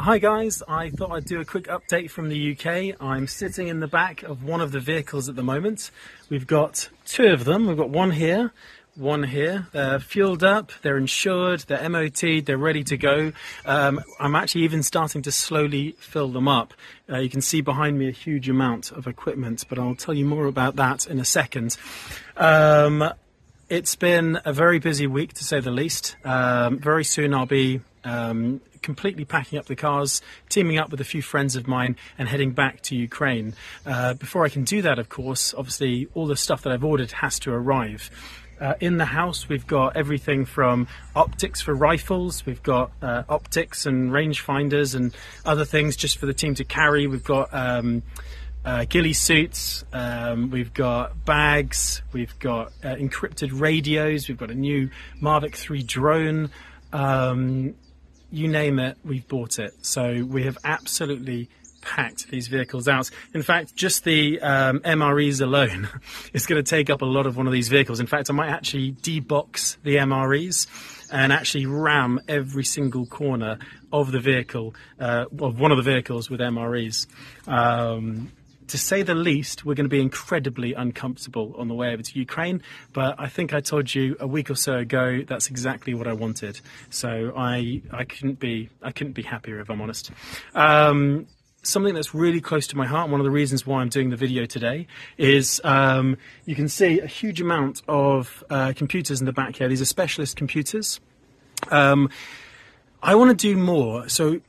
Hi guys, I thought I'd do a quick update from the UK. I'm sitting in the back of one of the vehicles at the moment. We've got two of them. We've got one here, one here. They're fueled up, they're insured, they're MOT, they're ready to go. Um, I'm actually even starting to slowly fill them up. Uh, you can see behind me a huge amount of equipment, but I'll tell you more about that in a second. Um, it's been a very busy week to say the least. Um, very soon I'll be um, completely packing up the cars, teaming up with a few friends of mine, and heading back to Ukraine. Uh, before I can do that, of course, obviously all the stuff that I've ordered has to arrive. Uh, in the house, we've got everything from optics for rifles, we've got uh, optics and rangefinders and other things just for the team to carry. We've got um, uh, ghillie suits, um, we've got bags, we've got uh, encrypted radios, we've got a new Mavic 3 drone. Um, you name it, we've bought it. So we have absolutely packed these vehicles out. In fact, just the um, MREs alone is going to take up a lot of one of these vehicles. In fact, I might actually debox the MREs and actually ram every single corner of the vehicle, uh, of one of the vehicles with MREs. Um, to say the least, we're going to be incredibly uncomfortable on the way over to Ukraine. But I think I told you a week or so ago that's exactly what I wanted. So I I couldn't be I couldn't be happier if I'm honest. Um, something that's really close to my heart. One of the reasons why I'm doing the video today is um, you can see a huge amount of uh, computers in the back here. These are specialist computers. Um, I want to do more. So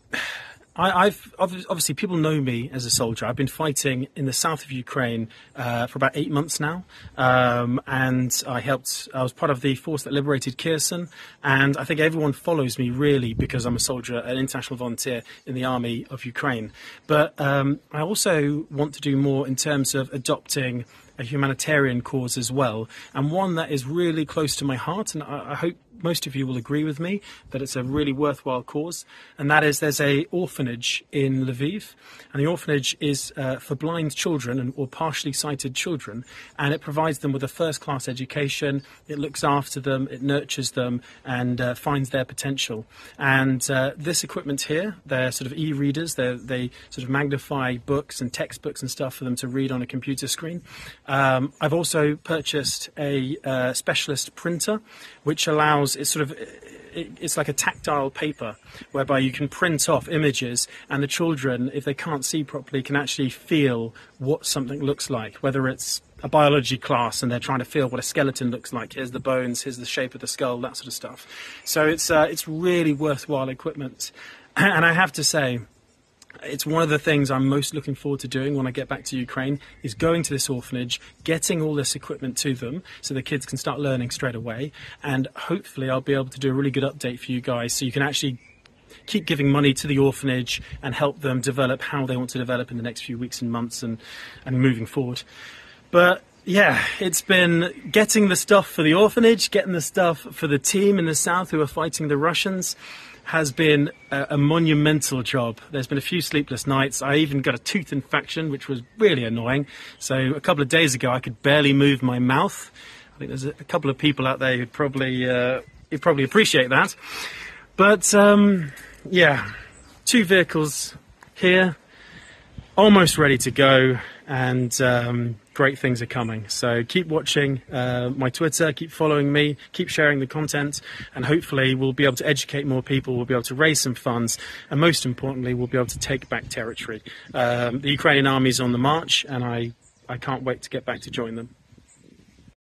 I, have obviously people know me as a soldier. I've been fighting in the south of Ukraine uh, for about eight months now, um, and I helped. I was part of the force that liberated Kherson, and I think everyone follows me really because I'm a soldier, an international volunteer in the army of Ukraine. But um, I also want to do more in terms of adopting a humanitarian cause as well, and one that is really close to my heart, and I, I hope most of you will agree with me that it's a really worthwhile cause, and that is there's a orphanage in Lviv, and the orphanage is uh, for blind children and, or partially sighted children, and it provides them with a first-class education. It looks after them, it nurtures them, and uh, finds their potential. And uh, this equipment here, they're sort of e-readers. They sort of magnify books and textbooks and stuff for them to read on a computer screen. Um, I've also purchased a uh, specialist printer, which allows it's sort of it's like a tactile paper whereby you can print off images and the children if they can't see properly can actually feel what something looks like whether it's a biology class and they're trying to feel what a skeleton looks like here's the bones here's the shape of the skull that sort of stuff. So it's uh, it's really worthwhile equipment. And i have to say it's one of the things I'm most looking forward to doing when I get back to Ukraine is going to this orphanage, getting all this equipment to them so the kids can start learning straight away. And hopefully I'll be able to do a really good update for you guys so you can actually keep giving money to the orphanage and help them develop how they want to develop in the next few weeks and months and, and moving forward. But yeah, it's been getting the stuff for the orphanage, getting the stuff for the team in the south who are fighting the Russians has been a, a, monumental job. There's been a few sleepless nights. I even got a tooth infection, which was really annoying. So a couple of days ago, I could barely move my mouth. I think there's a, a couple of people out there who'd probably uh, who'd probably appreciate that. But um, yeah, two vehicles here, almost ready to go, and um, great things are coming. So keep watching uh, my Twitter, keep following me, keep sharing the content, and hopefully we'll be able to educate more people. We'll be able to raise some funds, and most importantly, we'll be able to take back territory. Um, the Ukrainian army is on the march, and I, I can't wait to get back to join them.